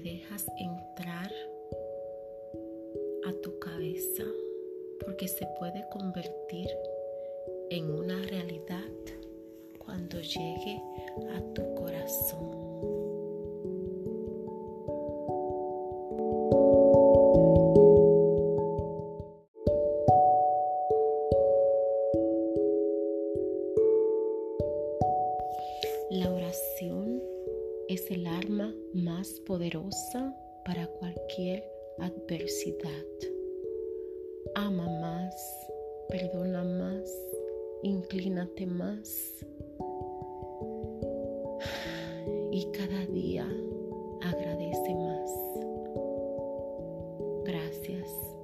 dejas entrar a tu cabeza porque se puede convertir en una realidad cuando llegue a tu corazón. La oración es el arma más poderosa para cualquier adversidad. Ama más, perdona más, inclínate más. Y cada día agradece más. Gracias.